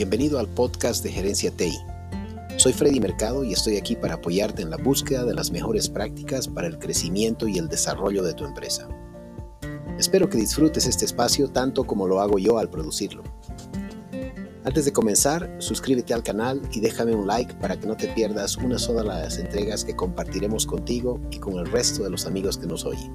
Bienvenido al podcast de Gerencia TI. Soy Freddy Mercado y estoy aquí para apoyarte en la búsqueda de las mejores prácticas para el crecimiento y el desarrollo de tu empresa. Espero que disfrutes este espacio tanto como lo hago yo al producirlo. Antes de comenzar, suscríbete al canal y déjame un like para que no te pierdas una sola de las entregas que compartiremos contigo y con el resto de los amigos que nos oyen.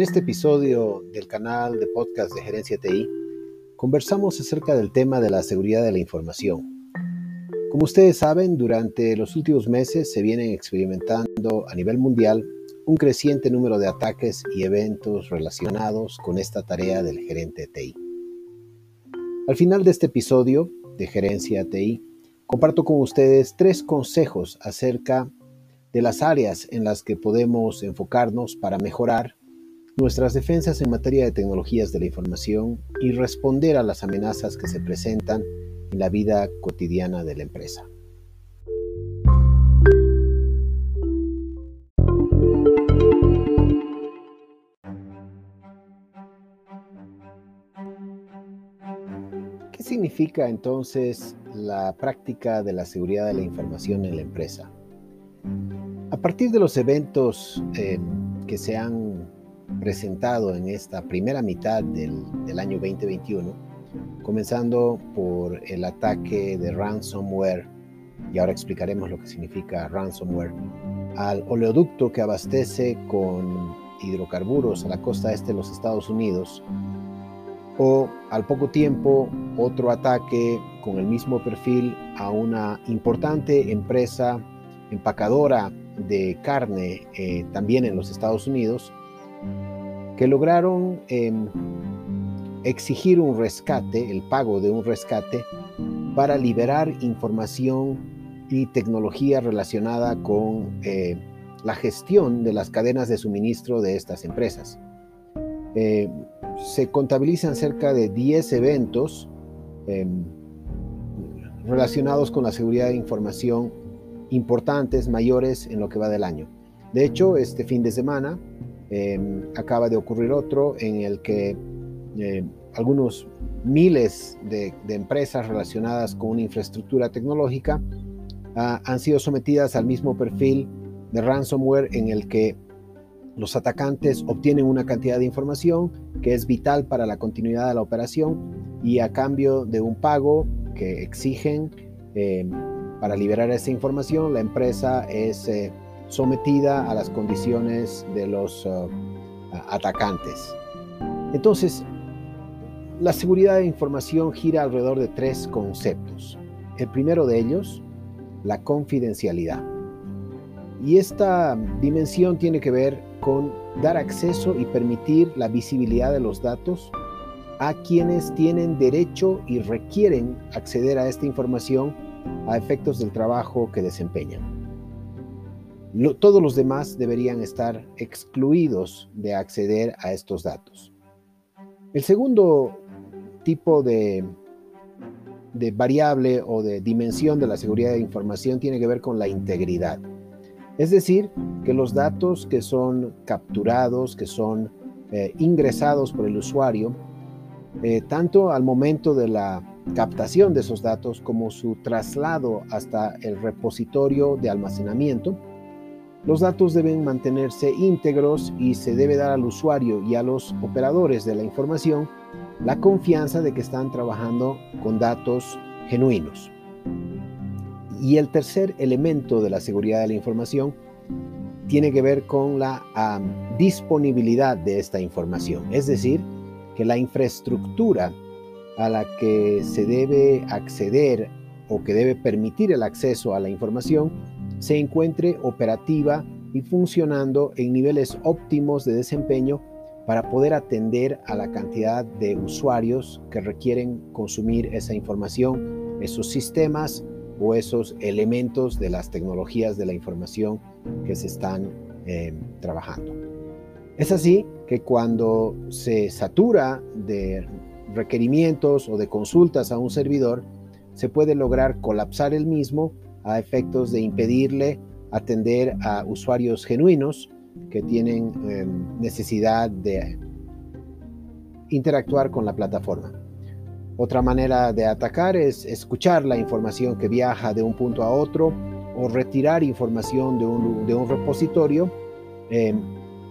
En este episodio del canal de podcast de Gerencia TI, conversamos acerca del tema de la seguridad de la información. Como ustedes saben, durante los últimos meses se vienen experimentando a nivel mundial un creciente número de ataques y eventos relacionados con esta tarea del gerente TI. Al final de este episodio de Gerencia TI, comparto con ustedes tres consejos acerca de las áreas en las que podemos enfocarnos para mejorar nuestras defensas en materia de tecnologías de la información y responder a las amenazas que se presentan en la vida cotidiana de la empresa. ¿Qué significa entonces la práctica de la seguridad de la información en la empresa? A partir de los eventos eh, que se han presentado en esta primera mitad del, año 2021, comenzando por el ataque de ransomware, y ahora explicaremos lo que significa ransomware, al oleoducto que abastece con hidrocarburos a la costa este de los Estados Unidos, o al poco tiempo otro ataque con el mismo perfil a una importante empresa empacadora de carne eh, también en los Estados Unidos, que lograron em, exigir un rescate, el pago de un rescate, para liberar información y tecnología relacionada con eh, la gestión de las cadenas de suministro de estas empresas. Eh, se contabilizan cerca de 10 eventos em, relacionados con la seguridad de información importantes, mayores en lo que va del año. De hecho, este fin de semana Em, acaba de ocurrir otro en el que eh, algunos miles de, empresas relacionadas con una infraestructura tecnológica ah, han sido sometidas al mismo perfil de ransomware en el que los atacantes obtienen una cantidad de información que es vital para la continuidad de la operación y a cambio de un pago que exigen em, para liberar esa información, la empresa es eh, sometida a las condiciones de los uh, atacantes. Entonces, la seguridad de información gira alrededor de tres conceptos. El primero de ellos, la confidencialidad. Y esta dimensión tiene que ver con dar acceso y permitir la visibilidad de los datos a quienes tienen derecho y requieren acceder a esta información a efectos del trabajo que desempeñan todos los demás deberían estar excluidos de acceder a estos datos. El segundo tipo de, variable o de dimensión de la seguridad de información tiene que ver con la integridad. Es decir, que los datos que son capturados, que son eh, ingresados por el usuario, eh, tanto al momento de la captación de esos datos como su traslado hasta el repositorio de almacenamiento, los datos deben mantenerse íntegros y se debe dar al usuario y a los operadores de la información la confianza de que están trabajando con datos genuinos. Y el tercer elemento de la seguridad de la información tiene que ver con la disponibilidad de esta información, es decir, que la infraestructura a la que se debe acceder o que debe permitir el acceso a la información se encuentre operativa y funcionando en niveles óptimos de desempeño para poder atender a la cantidad de usuarios que requieren consumir esa información, esos sistemas o esos elementos de las tecnologías de la información que se están eh, trabajando. Es así que cuando se satura de requerimientos o de consultas a un servidor, se puede lograr colapsar el mismo a efectos de impedirle atender a usuarios genuinos que tienen em, necesidad de interactuar con la plataforma. Otra manera de atacar es escuchar la información que viaja de un punto a otro o retirar información de un, repositorio em,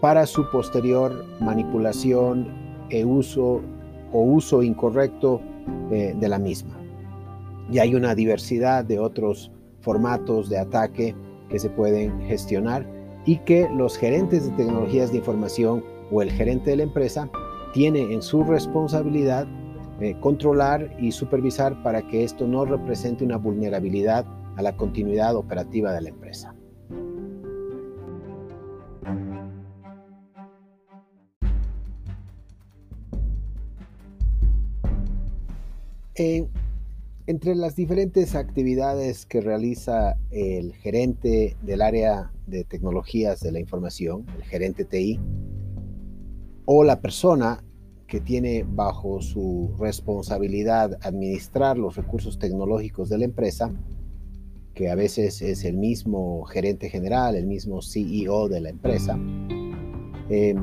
para su posterior manipulación e uso o uso incorrecto eh, de la misma. Y hay una diversidad de otros formatos de ataque que se pueden gestionar y que los gerentes de tecnologías de información o el gerente de la empresa tiene en su responsabilidad eh, controlar y supervisar para que esto no represente una vulnerabilidad a la continuidad operativa de la empresa. Entre las diferentes actividades que realiza el gerente del área de tecnologías de la información, el gerente TI, o la persona que tiene bajo su responsabilidad administrar los recursos tecnológicos de la empresa, que a veces es el mismo gerente general, el mismo CEO de la empresa, eh,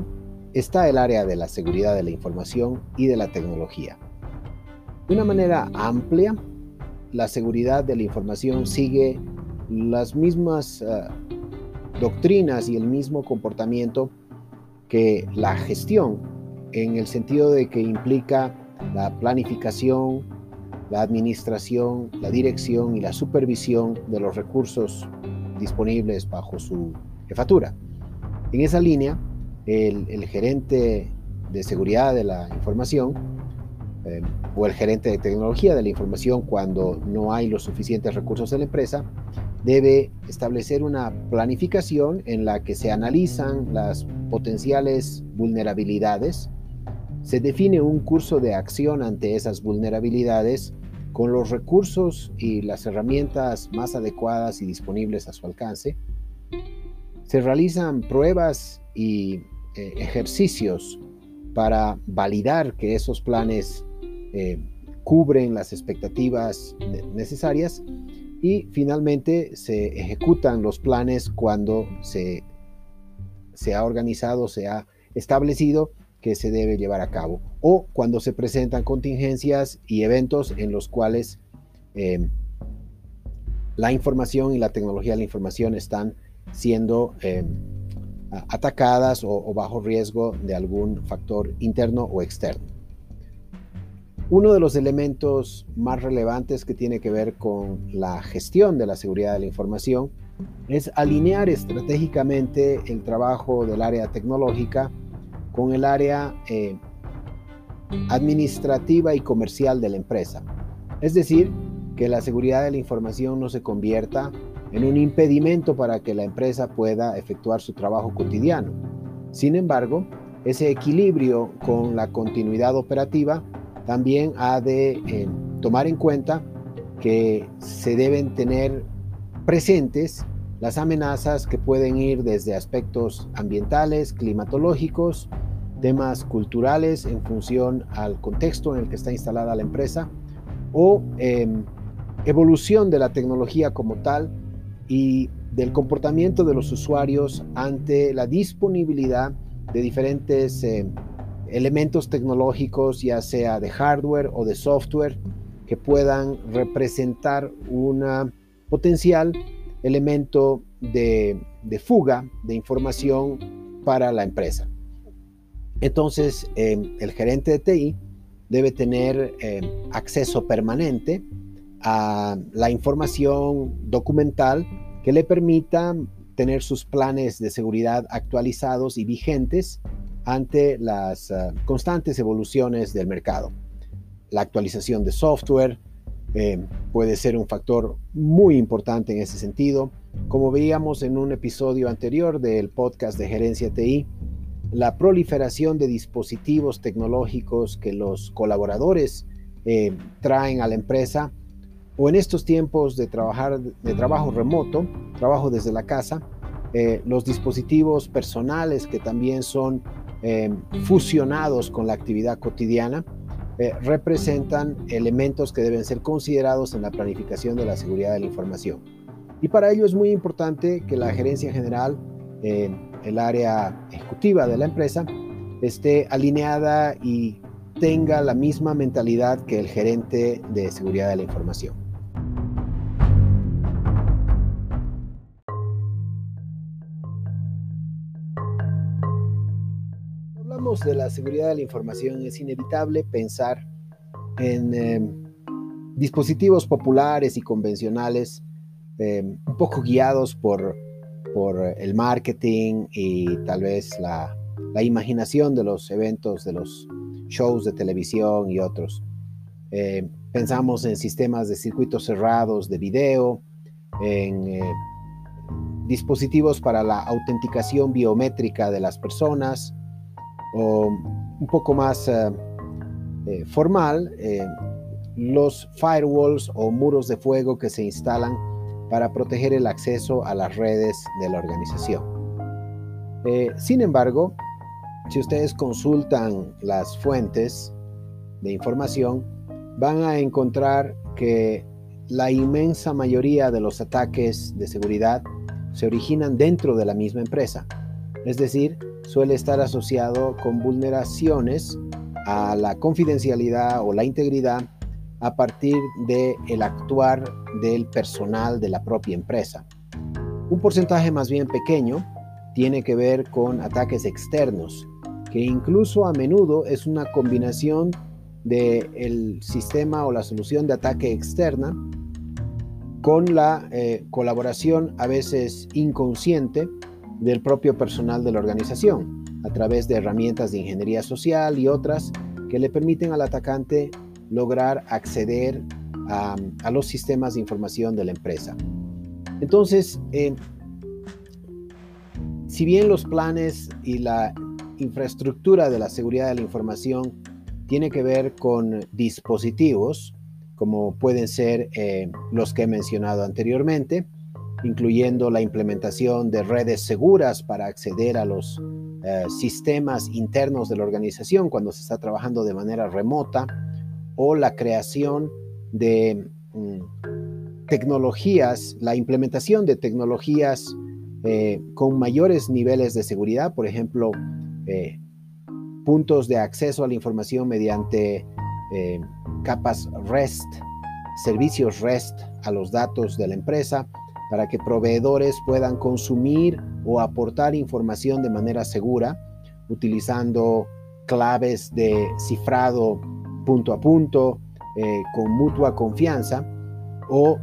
está el área de la seguridad de la información y de la tecnología. De una manera amplia, la seguridad de la información sigue las mismas eh, doctrinas y el mismo comportamiento que la gestión, en el sentido de que implica la planificación, la administración, la dirección y la supervisión de los recursos disponibles bajo su jefatura. En esa línea, el, el gerente de seguridad de la información eh, o el gerente de tecnología de la información cuando no hay los suficientes recursos en la empresa, debe establecer una planificación en la que se analizan las potenciales vulnerabilidades, se define un curso de acción ante esas vulnerabilidades con los recursos y las herramientas más adecuadas y disponibles a su alcance, se realizan pruebas y eh, ejercicios para validar que esos planes eh, cubren las expectativas necesarias y finalmente se ejecutan los planes cuando se, ha organizado, se ha establecido que se debe llevar a cabo o cuando se presentan contingencias y eventos en los cuales em, la información y la tecnología de la información están siendo em, atacadas o bajo riesgo de algún factor interno o externo. Uno de los elementos más relevantes que tiene que ver con la gestión de la seguridad de la información es alinear estratégicamente el trabajo del área tecnológica con el área eh, administrativa y comercial de la empresa. Es decir, que la seguridad de la información no se convierta en un impedimento para que la empresa pueda efectuar su trabajo cotidiano. Sin embargo, ese equilibrio con la continuidad operativa también ha de eh, tomar en cuenta que se deben tener presentes las amenazas que pueden ir desde aspectos ambientales, climatológicos, temas culturales en función al contexto en el que está instalada la empresa o em, evolución de la tecnología como tal y del comportamiento de los usuarios ante la disponibilidad de diferentes em, elementos tecnológicos, ya sea de hardware o de software, que puedan representar un potencial elemento de, fuga de información para la empresa. Entonces, em, el gerente de TI debe tener em, acceso permanente a la información documental que le permita tener sus planes de seguridad actualizados y vigentes ante las ah, constantes evoluciones del mercado. La actualización de software eh, puede ser un factor muy importante en ese sentido. Como veíamos en un episodio anterior del podcast de Gerencia TI, la proliferación de dispositivos tecnológicos que los colaboradores eh, traen a la empresa o en estos tiempos de, trabajar, de trabajo remoto, trabajo desde la casa, eh, los dispositivos personales que también son Em, fusionados con la actividad cotidiana, eh, representan elementos que deben ser considerados en la planificación de la seguridad de la información. Y para ello es muy importante que la gerencia general, eh, el área ejecutiva de la empresa, esté alineada y tenga la misma mentalidad que el gerente de seguridad de la información. De la seguridad de la información, es inevitable pensar en em, dispositivos populares y convencionales, em, un poco guiados por, por el marketing y tal vez la, la imaginación de los eventos, de los shows de televisión y otros. Eh, pensamos en sistemas de circuitos cerrados de video, en dispositivos para la autenticación biométrica de las personas, o un poco más eh, formal, los firewalls o muros de fuego que se instalan para proteger el acceso a las redes de la organización. sin embargo, si ustedes consultan las fuentes de información, van a encontrar que la inmensa mayoría de los ataques de seguridad se originan dentro de la misma empresa. Es decir, suele estar asociado con vulneraciones a la confidencialidad o la integridad a partir del el actuar del personal de la propia empresa. Un porcentaje más bien pequeño tiene que ver con ataques externos que incluso a menudo es una combinación del el sistema o la solución de ataque externa con la eh, colaboración a veces inconsciente del propio personal de la organización, a través de herramientas de ingeniería social y otras que le permiten al atacante lograr acceder a, los sistemas de información de la empresa. Entonces, eh, si bien los planes y la infraestructura de la seguridad de la información tiene que ver con dispositivos, como pueden ser eh, los que he mencionado anteriormente, incluyendo la implementación de redes seguras para acceder a los eh, sistemas internos de la organización cuando se está trabajando de manera remota, o la creación de mm, tecnologías, la implementación de tecnologías eh, con mayores niveles de seguridad, por ejemplo, eh, puntos de acceso a la información mediante capas REST, servicios REST a los datos de la empresa para que proveedores puedan consumir o aportar información de manera segura utilizando claves de cifrado punto a punto eh, con mutua confianza o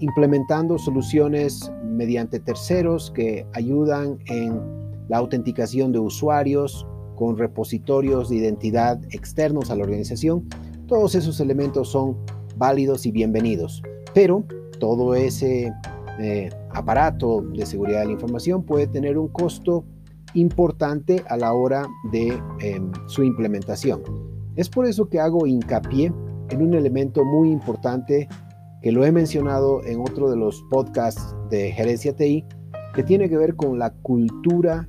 implementando soluciones mediante terceros que ayudan en la autenticación de usuarios con repositorios de identidad externos a la organización, todos esos elementos son válidos y bienvenidos. Pero todo ese aparato de seguridad de la información puede tener un costo importante a la hora de em, su implementación. Es por eso que hago hincapié en un elemento muy importante que lo he mencionado en otro de los podcasts de Gerencia TI, que tiene que ver con la cultura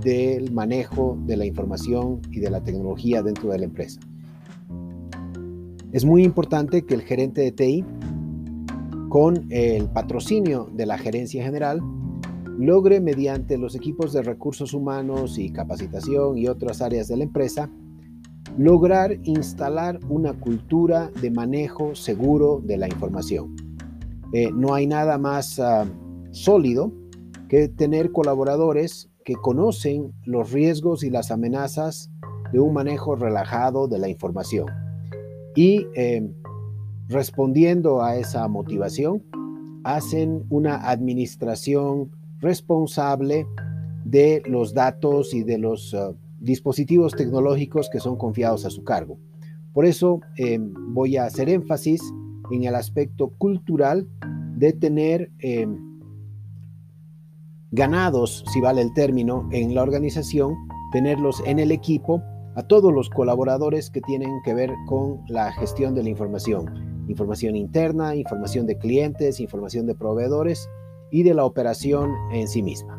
del manejo de la información y de la tecnología dentro de la empresa. Es muy importante que el gerente de TI, con el patrocinio de la gerencia general, logre mediante los equipos de recursos humanos y capacitación y otras áreas de la empresa, lograr instalar una cultura de manejo seguro de la información. Eh, no hay nada más ah, sólido que tener colaboradores que conocen los riesgos y las amenazas de un manejo relajado de la información. Y em, respondiendo a esa motivación, hacen una administración responsable de los datos y de los uh, dispositivos tecnológicos que son confiados a su cargo. Por eso em, voy a hacer énfasis en el aspecto cultural de tener em, ganados, si vale el término, en la organización, tenerlos en el equipo a todos los colaboradores que tienen que ver con la gestión de la información. Información interna, información de clientes, información de proveedores y de la operación en sí misma.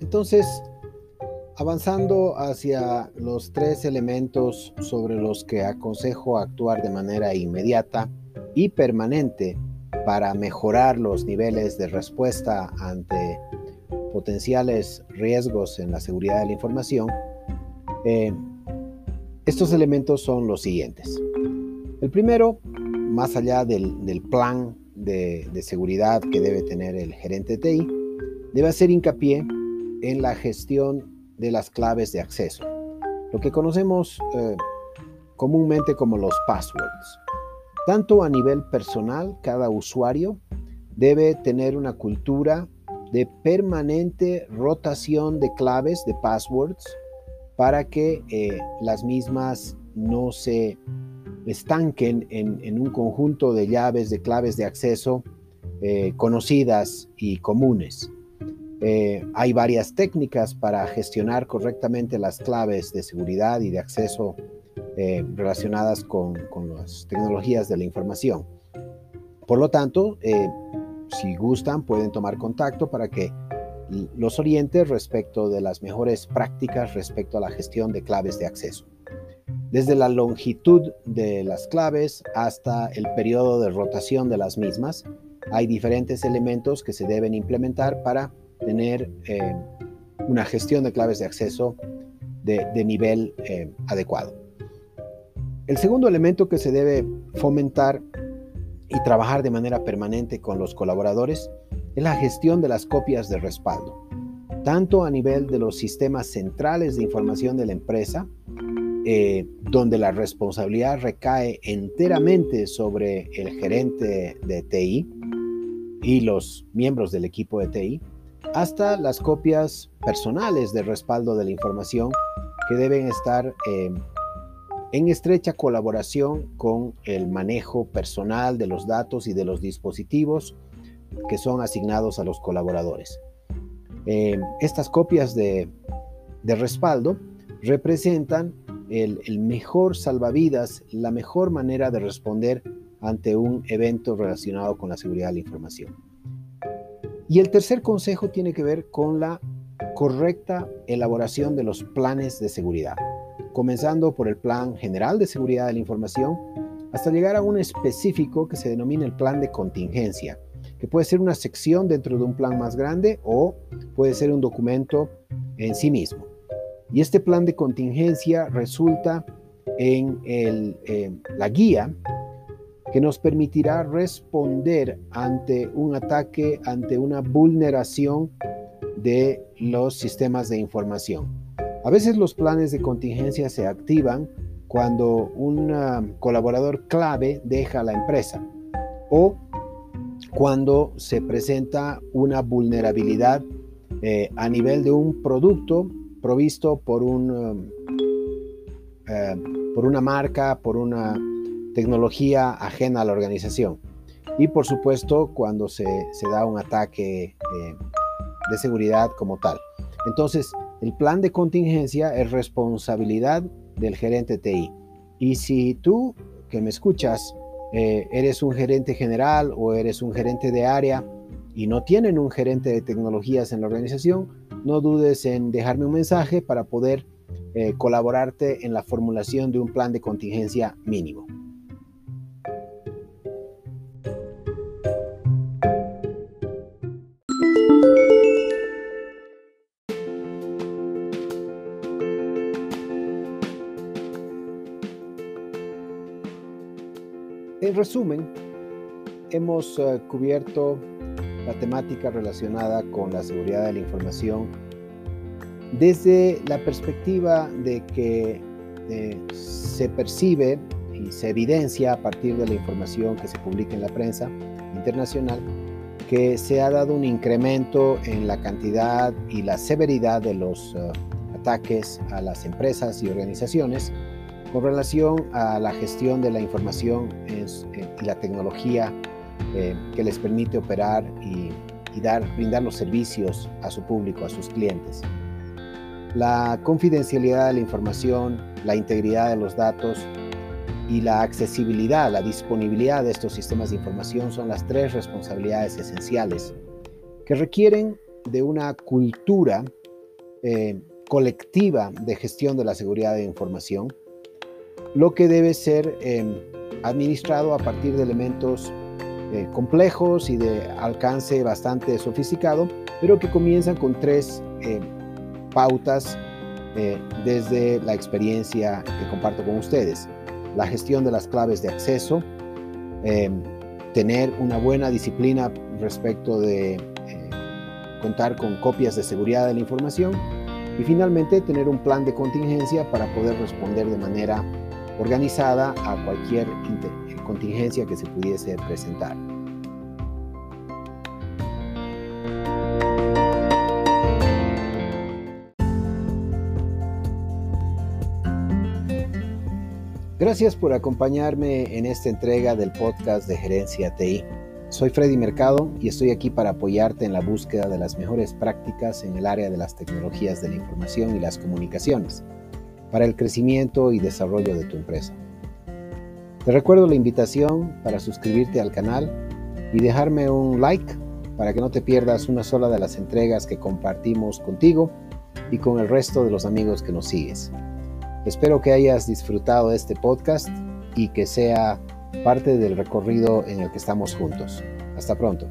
Entonces, Avanzando hacia los tres elementos sobre los que aconsejo actuar de manera inmediata y permanente para mejorar los niveles de respuesta ante potenciales riesgos en la seguridad de la información, eh, estos elementos son los siguientes. El primero, más allá del, plan de, seguridad que debe tener el gerente TI, debe hacer hincapié en la gestión de las claves de acceso, lo que conocemos eh, comúnmente como los passwords. Tanto a nivel personal, cada usuario debe tener una cultura de permanente rotación de claves de passwords para que eh, las mismas no se estanquen en, un conjunto de llaves de claves de acceso eh, conocidas y comunes. Eh, hay varias técnicas para gestionar correctamente las claves de seguridad y de acceso relacionadas con, las tecnologías de la información. Por lo tanto, si gustan, pueden tomar contacto para que los orientes respecto de las mejores prácticas respecto a la gestión de claves de acceso. Desde la longitud de las claves hasta el periodo de rotación de las mismas, hay diferentes elementos que se deben implementar para tener eh, una gestión de claves de acceso de, nivel eh, adecuado. El segundo elemento que se debe fomentar y trabajar de manera permanente con los colaboradores es la gestión de las copias de respaldo, tanto a nivel de los sistemas centrales de información de la empresa, eh, donde la responsabilidad recae enteramente sobre el gerente de TI y los miembros del equipo de TI, hasta las copias personales de respaldo de la información que deben estar eh, en estrecha colaboración con el manejo personal de los datos y de los dispositivos que son asignados a los colaboradores. Eh, estas copias de, respaldo representan el, mejor salvavidas, la mejor manera de responder ante un evento relacionado con la seguridad de la información. Y el tercer consejo tiene que ver con la correcta elaboración de los planes de seguridad, comenzando por el plan general de seguridad de la información hasta llegar a un específico que se denomina el plan de contingencia, que puede ser una sección dentro de un plan más grande o puede ser un documento en sí mismo. Y este plan de contingencia resulta en eh, la guía que nos permitirá responder ante un ataque, ante una vulneración de los sistemas de información. A veces los planes de contingencia se activan cuando un ah, colaborador clave deja la empresa o cuando se presenta una vulnerabilidad eh, a nivel de un producto provisto por, un, um, eh, por una marca, por una tecnología ajena a la organización. Y por supuesto cuando se, da un ataque eh, de seguridad como tal. Entonces, el plan de contingencia es responsabilidad del gerente TI. Y si tú que me escuchas eh, eres un gerente general o eres un gerente de área y no tienen un gerente de tecnologías en la organización, no dudes en dejarme un mensaje para poder eh, colaborarte en la formulación de un plan de contingencia mínimo. Resumen, hemos eh, cubierto la temática relacionada con la seguridad de la información desde la perspectiva de que eh, se percibe y se evidencia a partir de la información que se publica en la prensa internacional que se ha dado un incremento en la cantidad y la severidad de los eh, ataques a las empresas y organizaciones con relación a la gestión de la información eh, y la tecnología eh, que les permite operar y, dar, brindar los servicios a su público, a sus clientes. La confidencialidad de la información, la integridad de los datos y la accesibilidad, la disponibilidad de estos sistemas de información son las tres responsabilidades esenciales que requieren de una cultura eh, colectiva de gestión de la seguridad de información, lo que debe ser em, administrado a partir de elementos eh, complejos y de alcance bastante sofisticado, pero que comienzan con tres eh, pautas eh, desde la experiencia que comparto con ustedes. La gestión de las claves de acceso, em, tener una buena disciplina respecto de contar con copias de seguridad de la información y finalmente tener un plan de contingencia para poder responder de manera organizada a cualquier contingencia que se pudiese presentar. Gracias por acompañarme en esta entrega del podcast de Gerencia TI. Soy Freddy Mercado y estoy aquí para apoyarte en la búsqueda de las mejores prácticas en el área de las tecnologías de la información y las comunicaciones para el crecimiento y desarrollo de tu empresa. Te recuerdo la invitación para suscribirte al canal y dejarme un like para que no te pierdas una sola de las entregas que compartimos contigo y con el resto de los amigos que nos sigues. Espero que hayas disfrutado de este podcast y que sea parte del recorrido en el que estamos juntos. Hasta pronto.